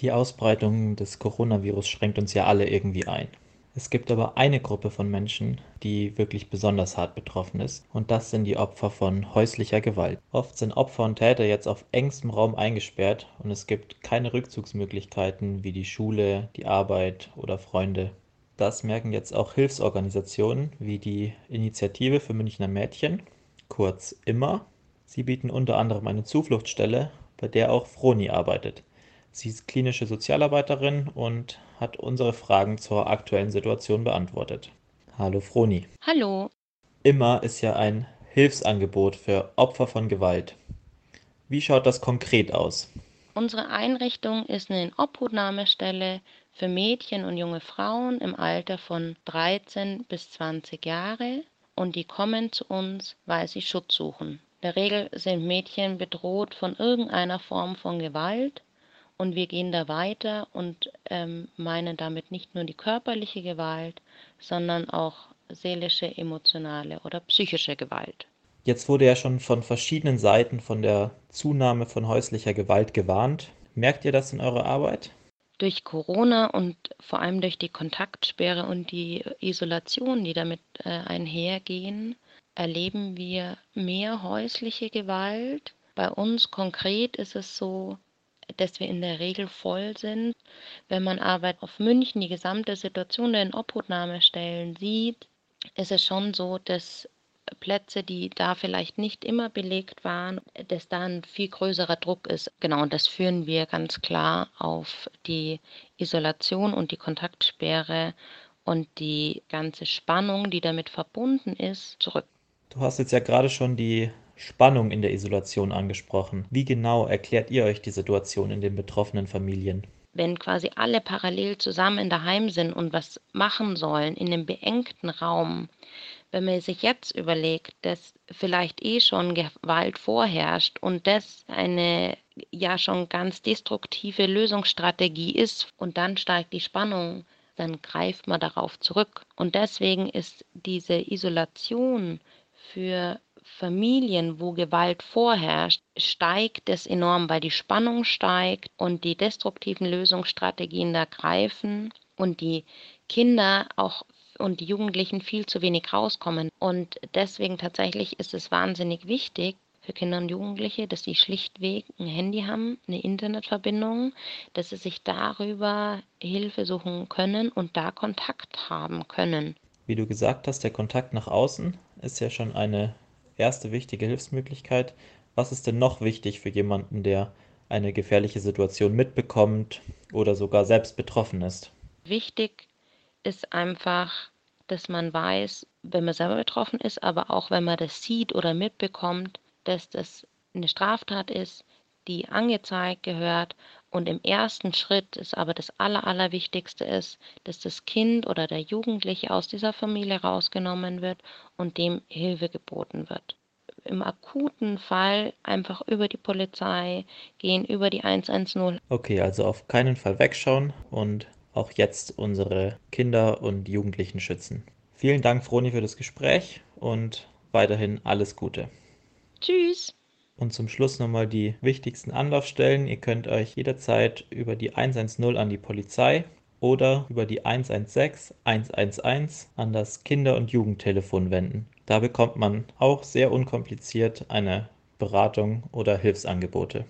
Die Ausbreitung des Coronavirus schränkt uns ja alle irgendwie ein. Es gibt aber eine Gruppe von Menschen, die wirklich besonders hart betroffen ist, und das sind die Opfer von häuslicher Gewalt. Oft sind Opfer und Täter jetzt auf engstem Raum eingesperrt und es gibt keine Rückzugsmöglichkeiten wie die Schule, die Arbeit oder Freunde. Das merken jetzt auch Hilfsorganisationen wie die Initiative für Münchner Mädchen, kurz immer. Sie bieten unter anderem eine Zufluchtsstelle, bei der auch Froni arbeitet. Sie ist klinische Sozialarbeiterin und hat unsere Fragen zur aktuellen Situation beantwortet. Hallo Froni. Hallo. Immer ist ja ein Hilfsangebot für Opfer von Gewalt. Wie schaut das konkret aus? Unsere Einrichtung ist eine Obhutnahmestelle für Mädchen und junge Frauen im Alter von 13 bis 20 Jahre und die kommen zu uns, weil sie Schutz suchen. In der Regel sind Mädchen bedroht von irgendeiner Form von Gewalt und wir gehen da weiter und ähm, meinen damit nicht nur die körperliche Gewalt, sondern auch seelische, emotionale oder psychische Gewalt. Jetzt wurde ja schon von verschiedenen Seiten von der Zunahme von häuslicher Gewalt gewarnt. Merkt ihr das in eurer Arbeit? Durch Corona und vor allem durch die Kontaktsperre und die Isolation, die damit äh, einhergehen, erleben wir mehr häusliche Gewalt. Bei uns konkret ist es so, dass wir in der Regel voll sind. Wenn man aber auf München die gesamte Situation der Inobhutnahmestellen sieht, ist es schon so, dass Plätze, die da vielleicht nicht immer belegt waren, dass da ein viel größerer Druck ist. Genau, und das führen wir ganz klar auf die Isolation und die Kontaktsperre und die ganze Spannung, die damit verbunden ist, zurück. Du hast jetzt ja gerade schon die Spannung in der Isolation angesprochen. Wie genau erklärt ihr euch die Situation in den betroffenen Familien? Wenn quasi alle parallel zusammen daheim sind und was machen sollen in einem beengten Raum, wenn man sich jetzt überlegt, dass vielleicht eh schon Gewalt vorherrscht und das eine ja schon ganz destruktive Lösungsstrategie ist und dann steigt die Spannung, dann greift man darauf zurück. Und deswegen ist diese Isolation für Familien, wo Gewalt vorherrscht, steigt es enorm, weil die Spannung steigt und die destruktiven Lösungsstrategien da greifen und die Kinder auch und die Jugendlichen viel zu wenig rauskommen. Und deswegen tatsächlich ist es wahnsinnig wichtig für Kinder und Jugendliche, dass sie schlichtweg ein Handy haben, eine Internetverbindung, dass sie sich darüber Hilfe suchen können und da Kontakt haben können. Wie du gesagt hast, der Kontakt nach außen ist ja schon eine erste wichtige Hilfsmöglichkeit. Was ist denn noch wichtig für jemanden, der eine gefährliche Situation mitbekommt oder sogar selbst betroffen ist? Wichtig ist einfach, dass man weiß, wenn man selber betroffen ist, aber auch wenn man das sieht oder mitbekommt, dass das eine Straftat ist, die angezeigt gehört. Und im ersten Schritt ist aber das Aller, Allerwichtigste ist, dass das Kind oder der Jugendliche aus dieser Familie rausgenommen wird und dem Hilfe geboten wird. Im akuten Fall einfach über die Polizei gehen, über die 110. Okay, also auf keinen Fall wegschauen und auch jetzt unsere Kinder und Jugendlichen schützen. Vielen Dank, Froni, für das Gespräch und weiterhin alles Gute. Tschüss. Und zum Schluss nochmal die wichtigsten Anlaufstellen. Ihr könnt euch jederzeit über die 110 an die Polizei oder über die 116 111 an das Kinder- und Jugendtelefon wenden. Da bekommt man auch sehr unkompliziert eine Beratung oder Hilfsangebote.